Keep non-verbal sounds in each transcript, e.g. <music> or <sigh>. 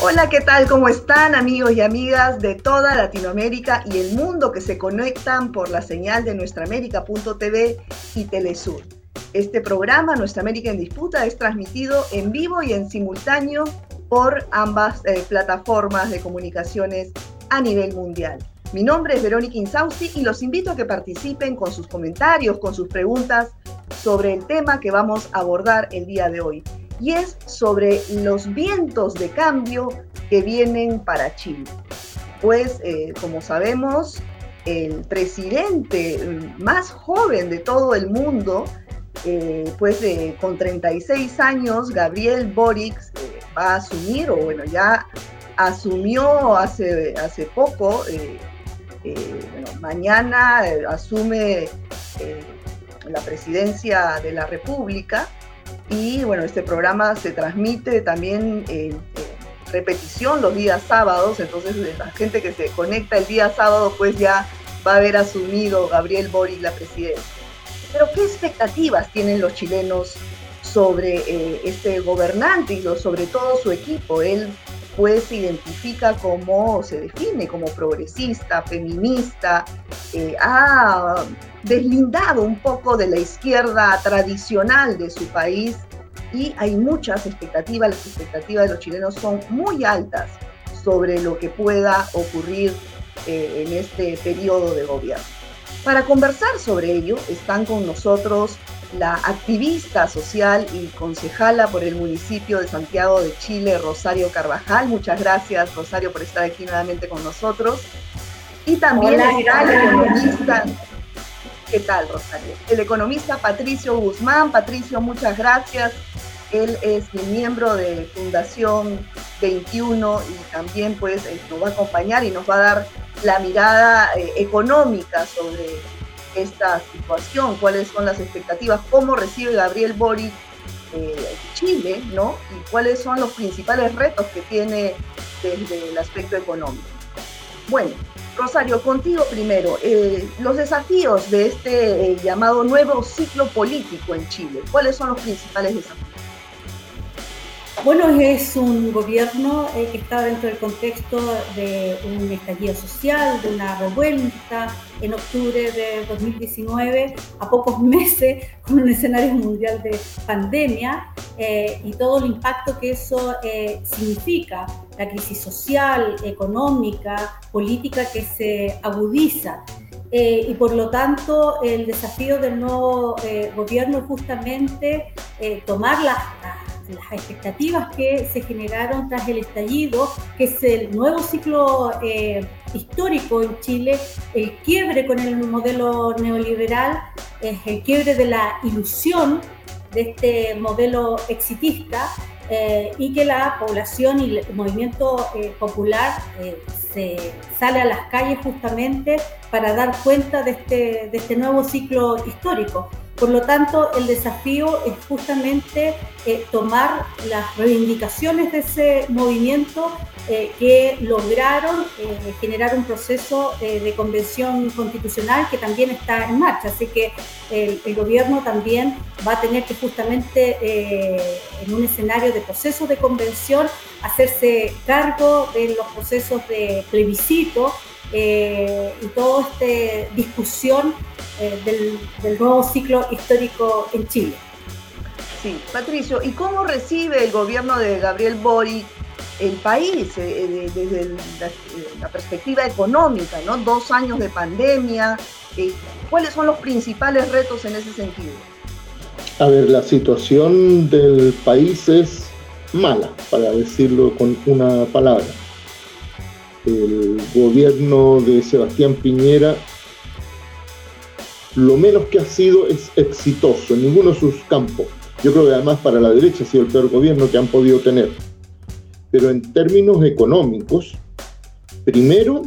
Hola, ¿qué tal? ¿Cómo están amigos y amigas de toda Latinoamérica y el mundo que se conectan por la señal de nuestraamérica.tv y Telesur? Este programa, Nuestra América en Disputa, es transmitido en vivo y en simultáneo por ambas eh, plataformas de comunicaciones a nivel mundial. Mi nombre es Verónica Insausti y los invito a que participen con sus comentarios, con sus preguntas sobre el tema que vamos a abordar el día de hoy y es sobre los vientos de cambio que vienen para Chile. Pues, eh, como sabemos, el presidente más joven de todo el mundo, eh, pues con 36 años, Gabriel Boric, eh, va a asumir, o bueno, ya asumió hace, hace poco, bueno, mañana asume la presidencia de la República y bueno, este programa se transmite también en, repetición los días sábados, entonces la gente que se conecta el día sábado pues ya va a haber asumido Gabriel Boric la presidencia. Pero ¿qué expectativas tienen los chilenos sobre eh, este gobernante y sobre todo su equipo? Él pues se identifica como, se define como progresista, feminista, eh, ha deslindado un poco de la izquierda tradicional de su país y hay muchas expectativas, las expectativas de los chilenos son muy altas sobre lo que pueda ocurrir eh, en este periodo de gobierno. Para conversar sobre ello están con nosotros la activista social y concejala por el municipio de Santiago de Chile, Rosario Carvajal. Muchas gracias, Rosario, por estar aquí nuevamente con nosotros. Y también está el economista. ¿Qué tal, Rosario? El economista Patricio Guzmán. Patricio, muchas gracias. Él es miembro de Fundación 21 y también pues eh, nos va a acompañar y nos va a dar la mirada eh, económica sobre esta situación, cuáles son las expectativas, cómo recibe Gabriel Boric eh, Chile, ¿no? Y cuáles son los principales retos que tiene desde el aspecto económico. Bueno, Rosario, contigo primero, eh, los desafíos de este eh, llamado nuevo ciclo político en Chile, ¿cuáles son los principales desafíos? Bueno, es un gobierno eh, que está dentro del contexto de un estallido social, de una revuelta en octubre de 2019, a pocos <laughs> meses, con un escenario mundial de pandemia eh, y todo el impacto que eso eh, significa, la crisis social, económica, política que se agudiza. y por lo tanto, el desafío del nuevo gobierno es justamente tomar las las expectativas que se generaron tras el estallido, que es el nuevo ciclo eh, histórico en Chile, el quiebre con el modelo neoliberal, es el quiebre de la ilusión de este modelo exitista eh, y que la población y el movimiento eh, popular se sale a las calles justamente para dar cuenta de este, de este nuevo ciclo histórico. Por lo tanto, el desafío es justamente eh, tomar las reivindicaciones de ese movimiento eh, que lograron eh, generar un proceso de convención constitucional que también está en marcha. Así que el, el gobierno también va a tener que justamente en un escenario de proceso de convención hacerse cargo de los procesos de plebiscito y toda esta discusión eh, del, nuevo ciclo histórico en Chile. Sí, Patricio, ¿y cómo recibe el gobierno de Gabriel Boric el país eh, eh, desde la, perspectiva económica, ¿no? Dos años de pandemia, ¿cuáles son los principales retos en ese sentido? A ver, la situación del país es mala, para decirlo con una palabra. El gobierno de Sebastián Piñera lo menos que ha sido es exitoso en ninguno de sus campos. Yo creo que además para la derecha ha sido el peor gobierno que han podido tener. Pero en términos económicos, primero,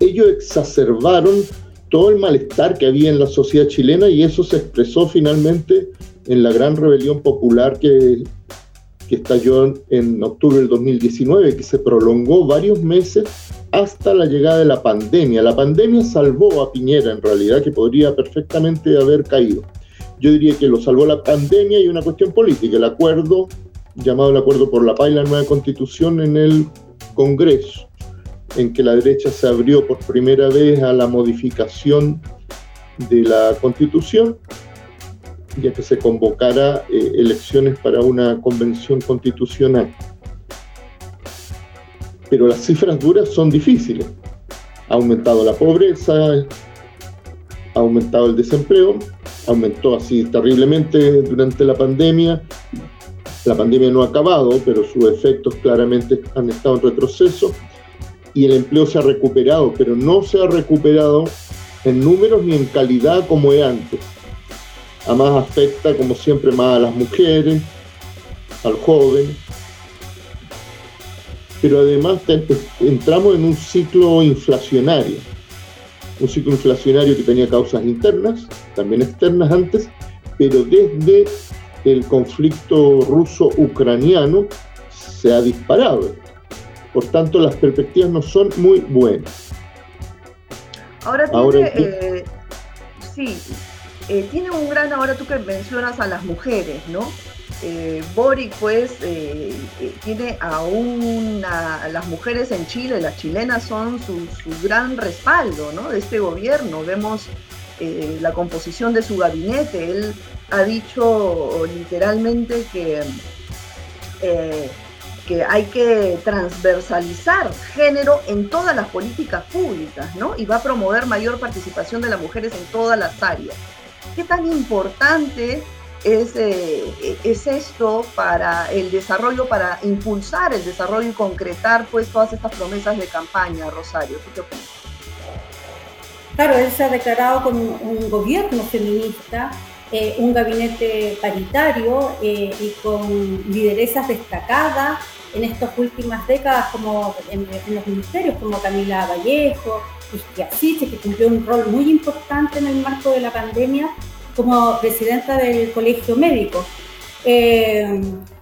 ellos exacerbaron todo el malestar que había en la sociedad chilena y eso se expresó finalmente en la gran rebelión popular que, que estalló en octubre del 2019, que se prolongó varios meses hasta la llegada de la pandemia. La pandemia salvó a Piñera en realidad, que podría perfectamente haber caído. Yo diría que lo salvó la pandemia y una cuestión política, el acuerdo llamado el Acuerdo por la Paz y la nueva constitución en el Congreso, en que la derecha se abrió por primera vez a la modificación de la constitución, ya que se convocara eh, elecciones para una convención constitucional. Pero las cifras duras son difíciles. Ha aumentado la pobreza, ha aumentado el desempleo, aumentó así terriblemente durante la pandemia. La pandemia no ha acabado, pero sus efectos claramente han estado en retroceso y el empleo se ha recuperado, pero no se ha recuperado en números ni en calidad como es antes. Además afecta, como siempre, más a las mujeres, al joven. Pero además entramos en un ciclo inflacionario. Un ciclo inflacionario que tenía causas internas, también externas antes, pero desde el conflicto ruso-ucraniano se ha disparado. Por tanto, las perspectivas no son muy buenas. Ahora tiene, eh, sí, eh, tiene un gran, ahora tú que mencionas a las mujeres, ¿no? Eh, Boric, pues, eh, tiene a una, las mujeres en Chile, las chilenas son su, gran respaldo, ¿no? De este gobierno. Vemos la composición de su gabinete. Él ha dicho literalmente que que hay que transversalizar género en todas las políticas públicas, ¿no? Y va a promover mayor participación de las mujeres en todas las áreas. ¿Qué tan importante es, eh, es esto para el desarrollo, para impulsar el desarrollo y concretar pues todas estas promesas de campaña, Rosario? qué opinas? Claro, él se ha declarado como un gobierno feminista eh, un gabinete paritario eh, y con lideresas destacadas en estas últimas décadas como en, los ministerios, como Camila Vallejo, Isquiasiche, que cumplió un rol muy importante en el marco de la pandemia como presidenta del Colegio Médico. Eh,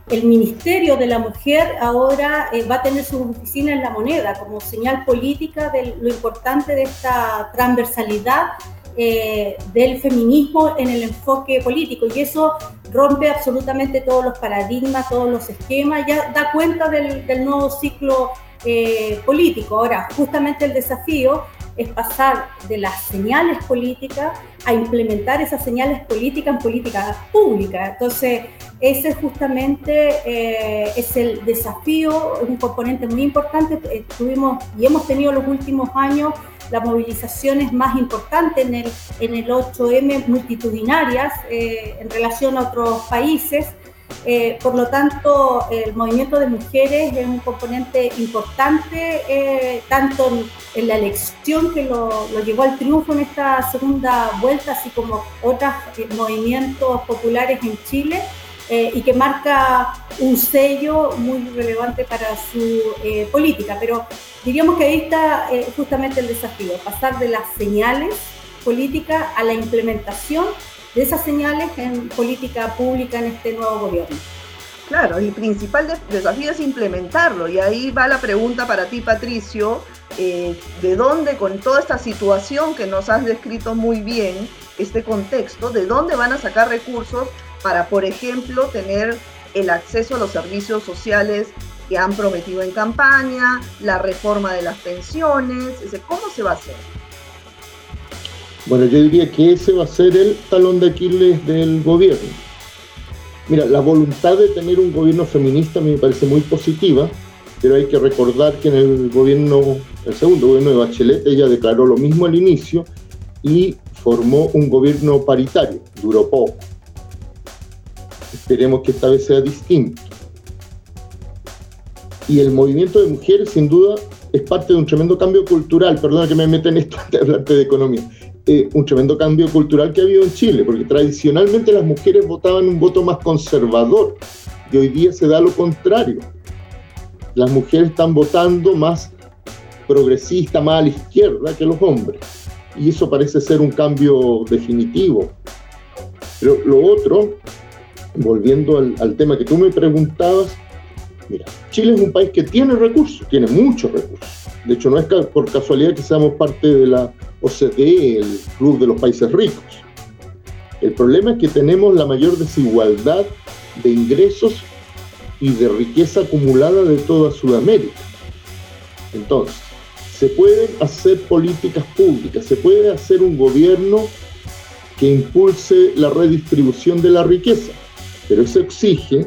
el Ministerio de la Mujer ahora eh, va a tener su oficina en la moneda como señal política de lo importante de esta transversalidad eh, del feminismo en el enfoque político y eso rompe absolutamente todos los paradigmas, todos los esquemas, ya da cuenta del, nuevo ciclo político. Ahora, justamente el desafío es pasar de las señales políticas a implementar esas señales políticas en políticas públicas. Entonces, ese justamente eh, es el desafío, un componente muy importante. Tuvimos y hemos tenido los últimos años las movilizaciones más importantes en el, en el 8M multitudinarias eh, en relación a otros países. Eh, por lo tanto, el movimiento de mujeres es un componente importante, eh, tanto en, la elección que lo, lo, llevó al triunfo en esta segunda vuelta, así como otros movimientos populares en Chile, y que marca un sello muy relevante para su política. Pero diríamos que ahí está eh, justamente el desafío, pasar de las señales políticas a la implementación de esas señales en política pública en este nuevo gobierno. Claro, el principal desafío es implementarlo y ahí va la pregunta para ti, Patricio, eh, ¿de dónde con toda esta situación que nos has descrito muy bien, este contexto, de dónde van a sacar recursos para, por ejemplo, tener el acceso a los servicios sociales que han prometido en campaña, la reforma de las pensiones, ¿cómo se va a hacer? Bueno, yo diría que ese va a ser el talón de Aquiles del gobierno. Mira, la voluntad de tener un gobierno feminista me parece muy positiva, pero hay que recordar que en el gobierno, el segundo gobierno de Bachelet, ella declaró lo mismo al inicio y formó un gobierno paritario, duró poco. Esperemos que esta vez sea distinto. Y el movimiento de mujeres, sin duda, es parte de un tremendo cambio cultural. Perdona que me meta en esto antes de hablarte de economía. Eh, un tremendo cambio cultural que ha habido en Chile, porque tradicionalmente las mujeres votaban un voto más conservador y hoy día se da lo contrario. Las mujeres están votando más progresista, más a la izquierda que los hombres. Y eso parece ser un cambio definitivo. Pero lo otro, volviendo al, al tema que tú me preguntabas, Mira, Chile es un país que tiene recursos, tiene muchos recursos. De hecho, no es por casualidad que seamos parte de la OCDE, el Club de los Países Ricos. El problema es que tenemos la mayor desigualdad de ingresos y de riqueza acumulada de toda Sudamérica. Entonces, se pueden hacer políticas públicas, se puede hacer un gobierno que impulse la redistribución de la riqueza, pero eso exige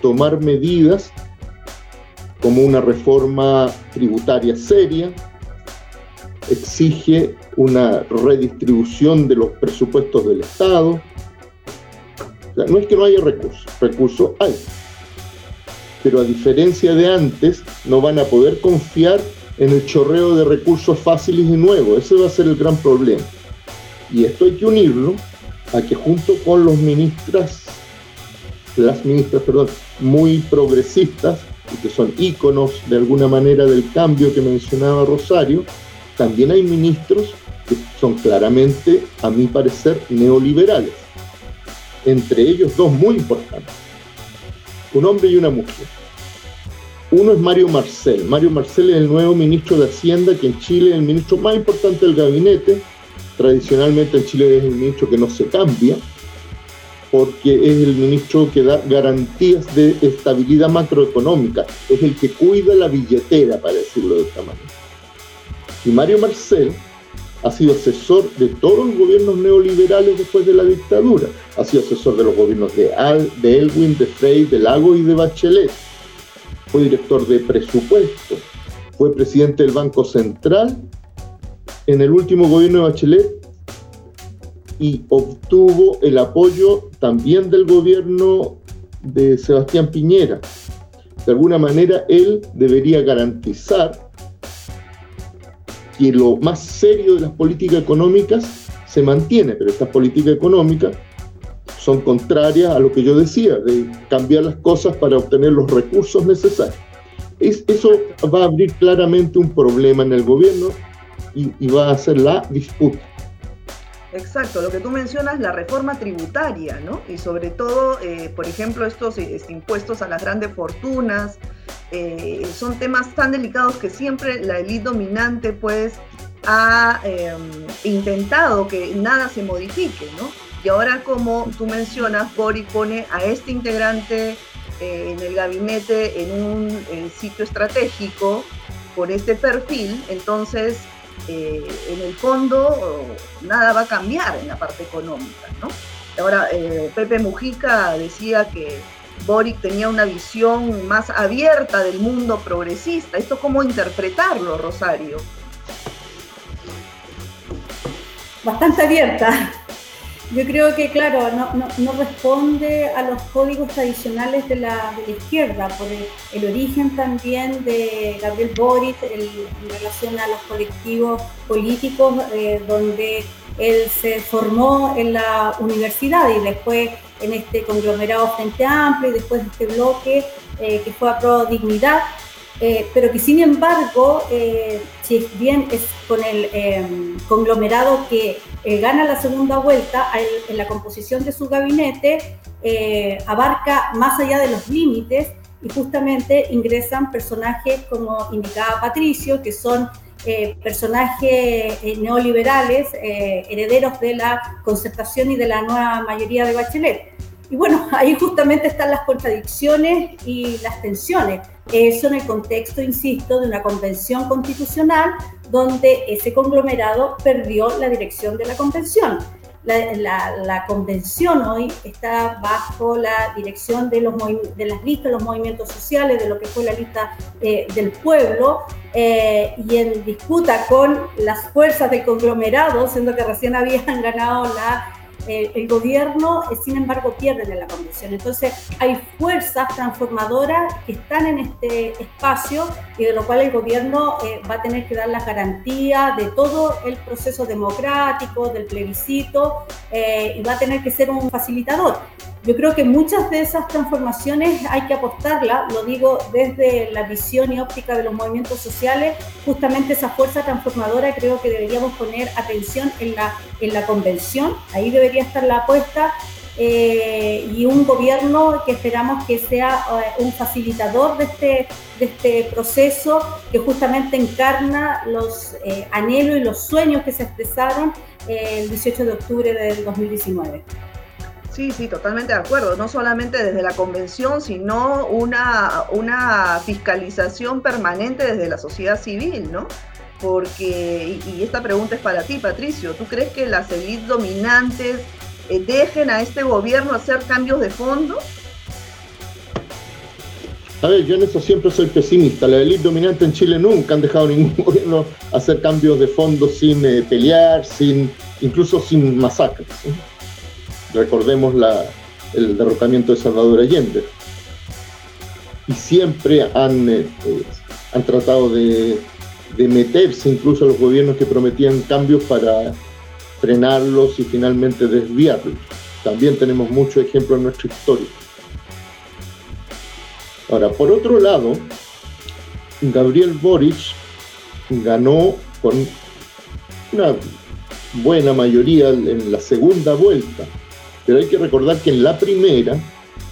tomar medidas como una reforma tributaria seria, exige una redistribución de los presupuestos del Estado. no es que no haya recursos, recursos hay. Pero a diferencia de antes, no van a poder confiar en el chorreo de recursos fáciles y nuevos. Ese va a ser el gran problema. Y esto hay que unirlo a que junto con los ministras, las ministras, perdón, muy progresistas, y que son íconos de alguna manera del cambio que mencionaba Rosario, también hay ministros que son claramente, a mi parecer, neoliberales. Entre ellos dos muy importantes, un hombre y una mujer. Uno es Mario Marcel. Mario Marcel es el nuevo ministro de Hacienda, que en Chile es el ministro más importante del gabinete. Tradicionalmente en Chile es el ministro que no se cambia, porque es el ministro que da garantías de estabilidad macroeconómica, es el que cuida la billetera, para decirlo de esta manera. Y Mario Marcel ha sido asesor de todos los gobiernos neoliberales después de la dictadura, ha sido asesor de los gobiernos de, Al, de Elwin, de Frey, de Lago y de Bachelet, fue director de presupuesto, fue presidente del Banco Central. En el último gobierno de Bachelet y obtuvo el apoyo también del gobierno de Sebastián Piñera. De alguna manera, él debería garantizar que lo más serio de las políticas económicas se mantiene, pero estas políticas económicas son contrarias a lo que yo decía, de cambiar las cosas para obtener los recursos necesarios. eso va a abrir claramente un problema en el gobierno y, y va a hacer la disputa. Exacto, lo que tú mencionas, la reforma tributaria, ¿no? Y sobre todo, eh, por ejemplo, estos, estos, impuestos a las grandes fortunas, eh, son temas tan delicados que siempre la élite dominante, pues, ha em, intentado que nada se modifique, ¿no? Y ahora, como tú mencionas, Boris pone a este integrante eh, en el gabinete en un sitio estratégico por este perfil, entonces eh, en el fondo nada va a cambiar en la parte económica. ¿no? Ahora, eh, Pepe Mujica decía que Boric tenía una visión más abierta del mundo progresista. ¿Esto cómo interpretarlo, Rosario? Bastante abierta. Yo creo que, claro, no, responde a los códigos tradicionales de la, izquierda, por el, origen también de Gabriel Boric en relación a los colectivos políticos, eh, donde él se formó en la universidad y después en este conglomerado Frente Amplio y después de este bloque eh, que fue a Pro Dignidad. Eh, pero que sin embargo, si bien es con el conglomerado que eh, gana la segunda vuelta, en la composición de su gabinete abarca más allá de los límites y justamente ingresan personajes como indicaba Patricio, que son personajes neoliberales, herederos de la concertación y de la nueva mayoría de Bachelet. Y bueno, <laughs> ahí justamente están las contradicciones y las tensiones. Eso en el contexto, insisto, de una convención constitucional donde ese conglomerado perdió la dirección de la convención. La, convención hoy está bajo la dirección de, los, las listas los movimientos sociales, de lo que fue la lista eh, del pueblo, eh, y en disputa con las fuerzas del conglomerado, siendo que recién habían <laughs> ganado la el gobierno, eh, sin embargo, pierden en la convención. Entonces, hay fuerzas transformadoras que están en este espacio y de lo cual el gobierno eh, va a tener que dar la garantía de todo el proceso democrático, del plebiscito, eh, y va a tener que ser un facilitador. Yo creo que muchas de esas transformaciones hay que apostarlas, lo digo desde la visión y óptica de los movimientos sociales, justamente esa fuerza transformadora creo que deberíamos poner atención en la, en la convención, ahí debería estar la apuesta, eh, y un gobierno que esperamos que sea eh, un facilitador de este, de este proceso que justamente encarna los eh, anhelos y los sueños que se expresaron el 18 de octubre del 2019. Sí, sí, totalmente de acuerdo. No solamente desde la convención, sino una, una fiscalización permanente desde la sociedad civil, ¿no? Porque, y, esta pregunta es para ti, Patricio, ¿tú crees que las élites dominantes eh, dejen a este gobierno hacer cambios de fondo? A ver, yo en eso siempre soy pesimista. La élite dominante en Chile nunca han dejado ningún <laughs> gobierno hacer cambios de fondo sin eh, pelear, sin incluso sin masacres. Recordemos el derrocamiento de Salvador Allende. Y siempre han, eh, han tratado de, de meterse incluso a los gobiernos que prometían cambios para frenarlos y finalmente desviarlos. También tenemos muchos ejemplos en nuestra historia. Ahora, por otro lado, Gabriel Boric ganó con una buena mayoría en la segunda vuelta, pero hay que recordar que en la primera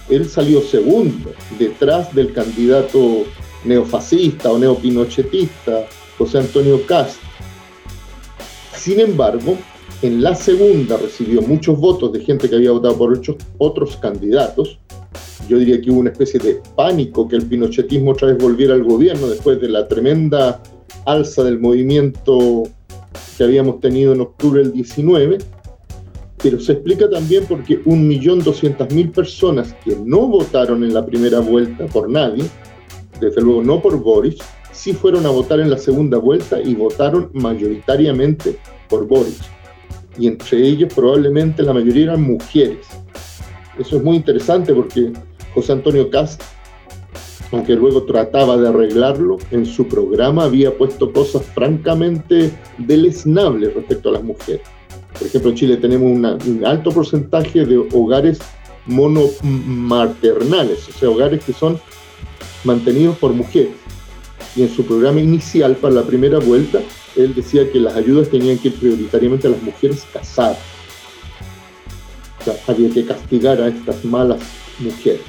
él salió segundo, detrás del candidato neofascista o neopinochetista José Antonio Cast. Sin embargo, en la segunda recibió muchos votos de gente que había votado por otros candidatos yo diría que hubo una especie de pánico que el pinochetismo otra vez volviera al gobierno después de la tremenda alza del movimiento que habíamos tenido en octubre del 19, pero se explica también porque 1.200.000 personas que no votaron en la primera vuelta por nadie, desde luego no por Boris, sí fueron a votar en la segunda vuelta y votaron mayoritariamente por Boris. Y entre ellos probablemente la mayoría eran mujeres. Eso es muy interesante porque José Antonio Cast, aunque luego trataba de arreglarlo, en su programa había puesto cosas francamente deleznables respecto a las mujeres. Por ejemplo, en Chile tenemos un alto porcentaje de hogares monomaternales, o sea, hogares que son mantenidos por mujeres. Y en su programa inicial, para la primera vuelta, él decía que las ayudas tenían que ir prioritariamente a las mujeres casadas. O sea, había que castigar a estas malas mujeres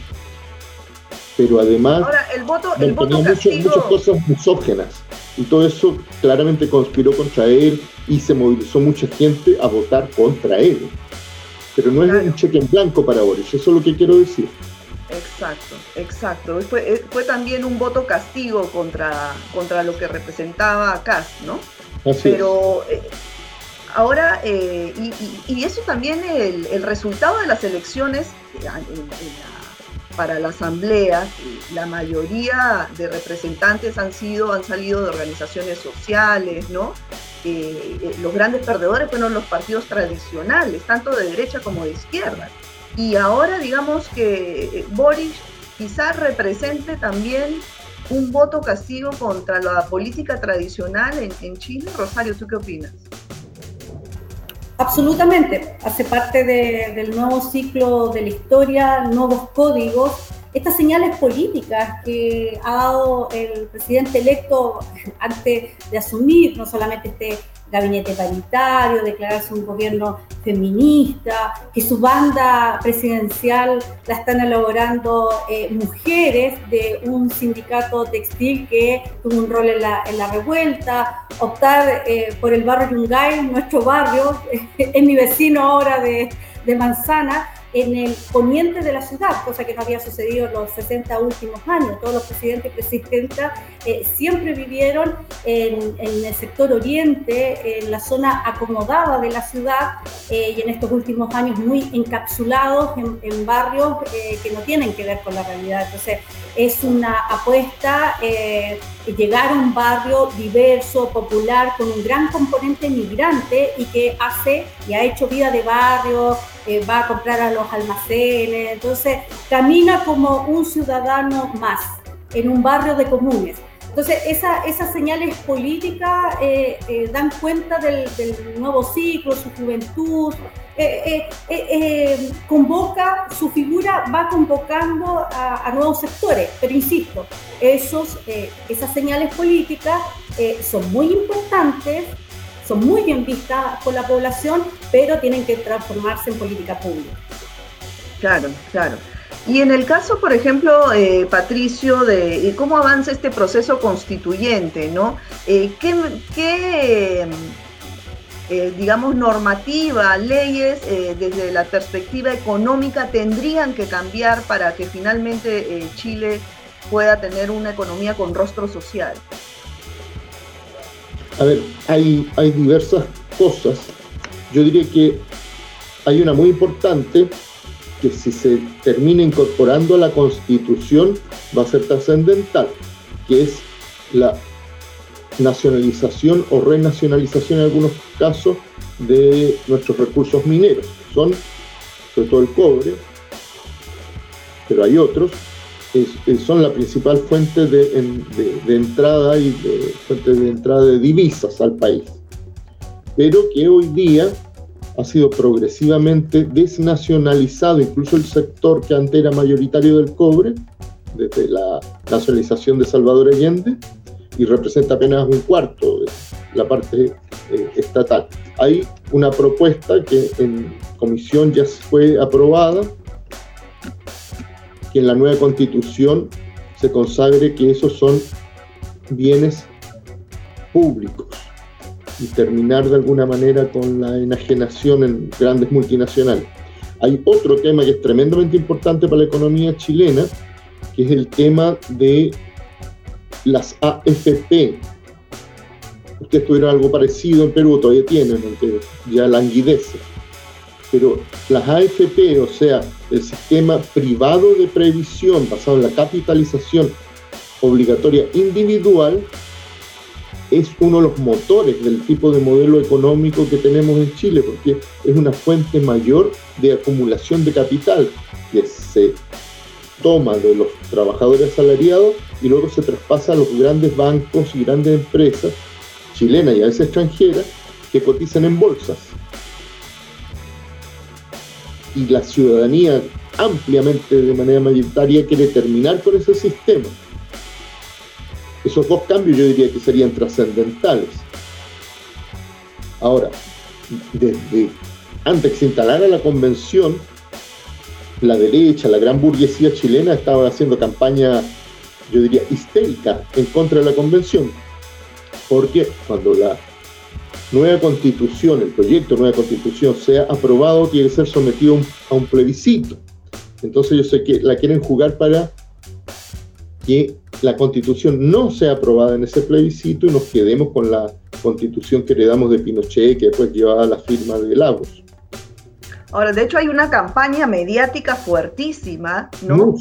pero además Ahora, el voto, el voto muchas cosas misógenas. Y todo eso claramente conspiró contra él y se movilizó mucha gente a votar contra él. Pero no es un cheque en blanco para Boris, eso es lo que quiero decir. Exacto, exacto. Fue, eh, fue también un voto castigo contra, contra lo que representaba a Kass, ¿no? Así Pero eh, ahora, eh, y, eso también el, el, resultado de las elecciones en, en, para la asamblea, la mayoría de representantes han sido, han salido de organizaciones sociales, ¿no? Eh, los grandes perdedores fueron los partidos tradicionales, tanto de derecha como de izquierda. Y ahora digamos que eh, Boris quizás represente también un voto castigo contra la política tradicional en, en Chile. Rosario, ¿tú qué opinas? Absolutamente, hace parte del nuevo ciclo de la historia, nuevos códigos, estas señales políticas que ha dado el presidente electo <laughs> antes de asumir no solamente este gabinete paritario, declararse un gobierno feminista, que su banda presidencial la están elaborando eh, mujeres de un sindicato textil que tuvo un rol en la, revuelta, optar eh, por el barrio Yungay, nuestro barrio, <laughs> es mi vecino ahora de Manzana, en el poniente de la ciudad, cosa que no había sucedido en los 60 últimos años. Todos los presidentes y presidentas eh, siempre vivieron en, el sector oriente, en la zona acomodada de la ciudad eh, y en estos últimos años muy encapsulados en, barrios eh, que no tienen que ver con la realidad. Entonces, es una apuesta llegar a un barrio diverso, popular, con un gran componente migrante y que hace y ha hecho vida de barrio, va a comprar a los almacenes, entonces camina como un ciudadano más en un barrio de comunes. Entonces, esa, esas señales políticas eh, eh, dan cuenta del, nuevo ciclo, su juventud, eh, convoca, su figura va convocando a, nuevos sectores, pero insisto, esos, esas señales políticas son muy importantes son muy bien vistas por la población, pero tienen que transformarse en política pública. Claro, claro. Y en el caso, por ejemplo, eh, Patricio, de cómo avanza este proceso constituyente, ¿no? Eh, ¿qué, eh, digamos, normativa, leyes eh, desde la perspectiva económica tendrían que cambiar para que finalmente Chile pueda tener una economía con rostro social? A ver, hay, hay diversas cosas. Yo diría que hay una muy importante que si se termina incorporando a la Constitución va a ser trascendental, que es la nacionalización o renacionalización en algunos casos de nuestros recursos mineros. Son, sobre todo el cobre, pero hay otros, son la principal fuente de, entrada y de, fuente de entrada de divisas al país. Pero que hoy día ha sido progresivamente desnacionalizado, incluso el sector que antes era mayoritario del cobre, desde la nacionalización de Salvador Allende, y representa apenas un cuarto de la parte eh, estatal. Hay una propuesta que en comisión ya fue aprobada, que en la nueva constitución se consagre que esos son bienes públicos y terminar de alguna manera con la enajenación en grandes multinacionales. Hay otro tema que es tremendamente importante para la economía chilena, que es el tema de las AFP. Ustedes tuvieron algo parecido en Perú, todavía tienen, ya languidece. Pero las AFP, o sea, el sistema privado de previsión basado en la capitalización obligatoria individual, es uno de los motores del tipo de modelo económico que tenemos en Chile, porque es una fuente mayor de acumulación de capital que se toma de los trabajadores asalariados y luego se traspasa a los grandes bancos y grandes empresas chilenas y a veces extranjeras que cotizan en bolsas. Y la ciudadanía ampliamente de manera mayoritaria quiere terminar con ese sistema esos dos cambios yo diría que serían trascendentales. Ahora, desde antes que se instalara la convención, la derecha, la gran burguesía chilena estaba haciendo campaña, yo diría, histérica en contra de la convención. Porque cuando la nueva constitución, el proyecto de nueva constitución sea aprobado, tiene que ser sometido a un plebiscito. Entonces yo sé que la quieren jugar para que la constitución no sea aprobada en ese plebiscito y nos quedemos con la constitución que heredamos de Pinochet, que después llevaba la firma de Lagos. Ahora, de hecho hay una campaña mediática fuertísima, ¿no?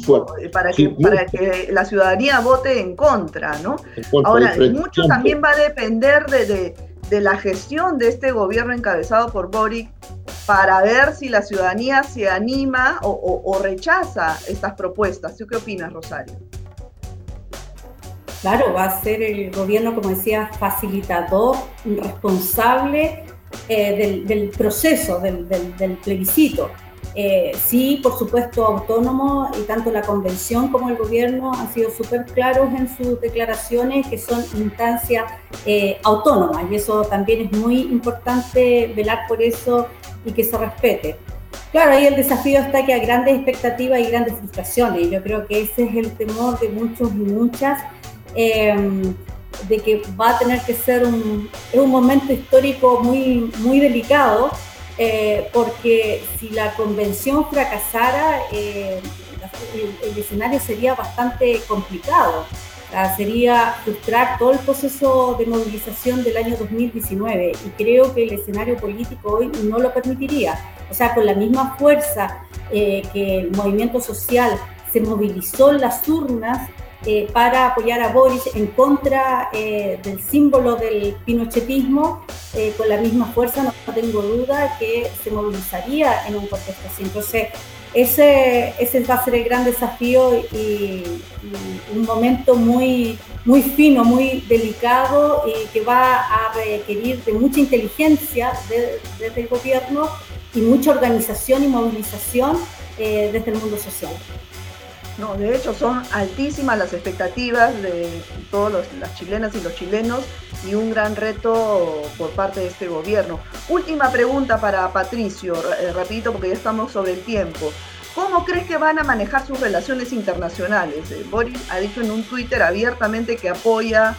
Para, que, para que la ciudadanía vote en contra, ¿no? Ahora, mucho también va a depender de, de, la gestión de este gobierno encabezado por Boric para ver si la ciudadanía se anima o, o rechaza estas propuestas. ¿Tú qué opinas, Rosario? Claro, va a ser el gobierno, como decía, facilitador, responsable eh, del, proceso, del, plebiscito. Eh, sí, por supuesto, autónomo y tanto la convención como el gobierno han sido súper claros en sus declaraciones que son instancias eh, autónomas y eso también es muy importante velar por eso y que se respete. Claro, ahí el desafío está que hay grandes expectativas y grandes frustraciones y yo creo que ese es el temor de muchos y muchas Em, de que va a tener que ser un, un momento histórico muy, muy delicado, eh, porque si la convención fracasara, eh, el, escenario sería bastante complicado. sería frustrar todo el proceso de movilización del año 2019 y creo que el escenario político hoy no lo permitiría. O sea, con la misma fuerza eh, que el movimiento social se movilizó en las urnas, eh, para apoyar a Boris en contra eh, del símbolo del pinochetismo, eh, con la misma fuerza, no tengo duda que se movilizaría en un contexto así. Entonces, ese, ese va a ser el gran desafío y, un momento muy, muy fino, muy delicado y que va a requerir de mucha inteligencia desde el gobierno y mucha organización y movilización desde el mundo social. No, de hecho son altísimas las expectativas de todas las chilenas y los chilenos y un gran reto por parte de este gobierno. Última pregunta para Patricio, eh, rapidito porque ya estamos sobre el tiempo. ¿Cómo crees que van a manejar sus relaciones internacionales? Eh, Boris ha dicho en un Twitter abiertamente que apoya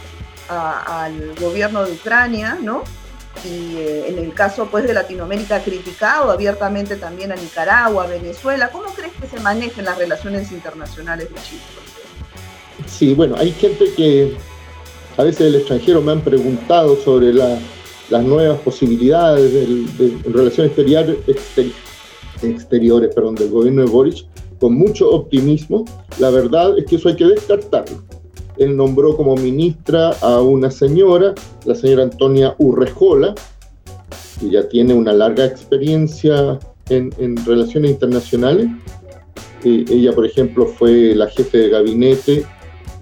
al gobierno de Ucrania, ¿no? Y eh, en el caso pues de Latinoamérica ha criticado abiertamente también a Nicaragua, Venezuela. ¿Cómo crees que se manejan las relaciones internacionales de Chile? Sí, bueno, hay gente que a veces del extranjero me han preguntado sobre las nuevas posibilidades de, relaciones exteriores perdón, del gobierno de Boric con mucho optimismo. La verdad es que eso hay que descartarlo. Él nombró como ministra a una señora, la señora Antonia Urrejola, que ya tiene una larga experiencia en, relaciones internacionales. Eh, ella, por ejemplo, fue la jefe de gabinete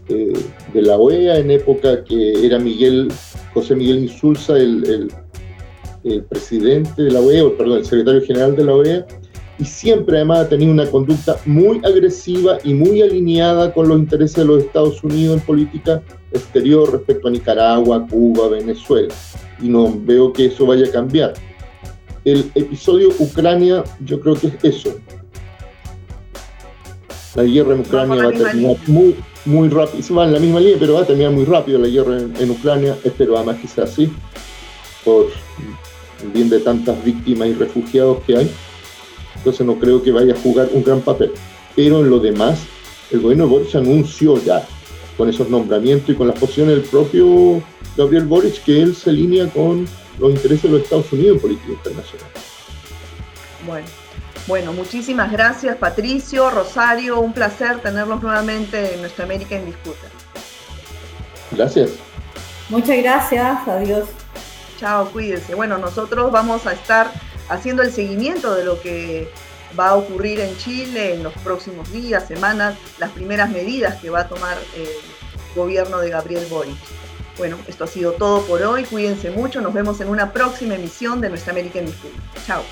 eh, de la OEA en época que era Miguel, José Miguel Insulza el, el, presidente de la OEA, perdón, el secretario general de la OEA, y siempre además ha tenido una conducta muy agresiva y muy alineada con los intereses de los Estados Unidos en política exterior respecto a Nicaragua, Cuba, Venezuela. Y no veo que eso vaya a cambiar. El episodio Ucrania, yo creo que es eso. La guerra en Ucrania va a terminar muy, muy rápido, se va en la misma línea, pero va a terminar muy rápido la guerra en, Ucrania, espero además que sea así, por el bien de tantas víctimas y refugiados que hay. Entonces no creo que vaya a jugar un gran papel. Pero en lo demás, el gobierno de Boric anunció ya, con esos nombramientos y con las posiciones del propio Gabriel Boric, que él se alinea con los intereses de los Estados Unidos en política internacional. Bueno, bueno, muchísimas gracias Patricio, Rosario, un placer tenerlos nuevamente en Nuestra América en Disputa. Gracias. Muchas gracias, adiós. Chao, cuídense. Bueno, nosotros vamos a estar haciendo el seguimiento de lo que va a ocurrir en Chile en los próximos días, semanas, las primeras medidas que va a tomar el gobierno de Gabriel Boric. Bueno, esto ha sido todo por hoy. Cuídense mucho. Nos vemos en una próxima emisión de Nuestra América en Disputa. Chao.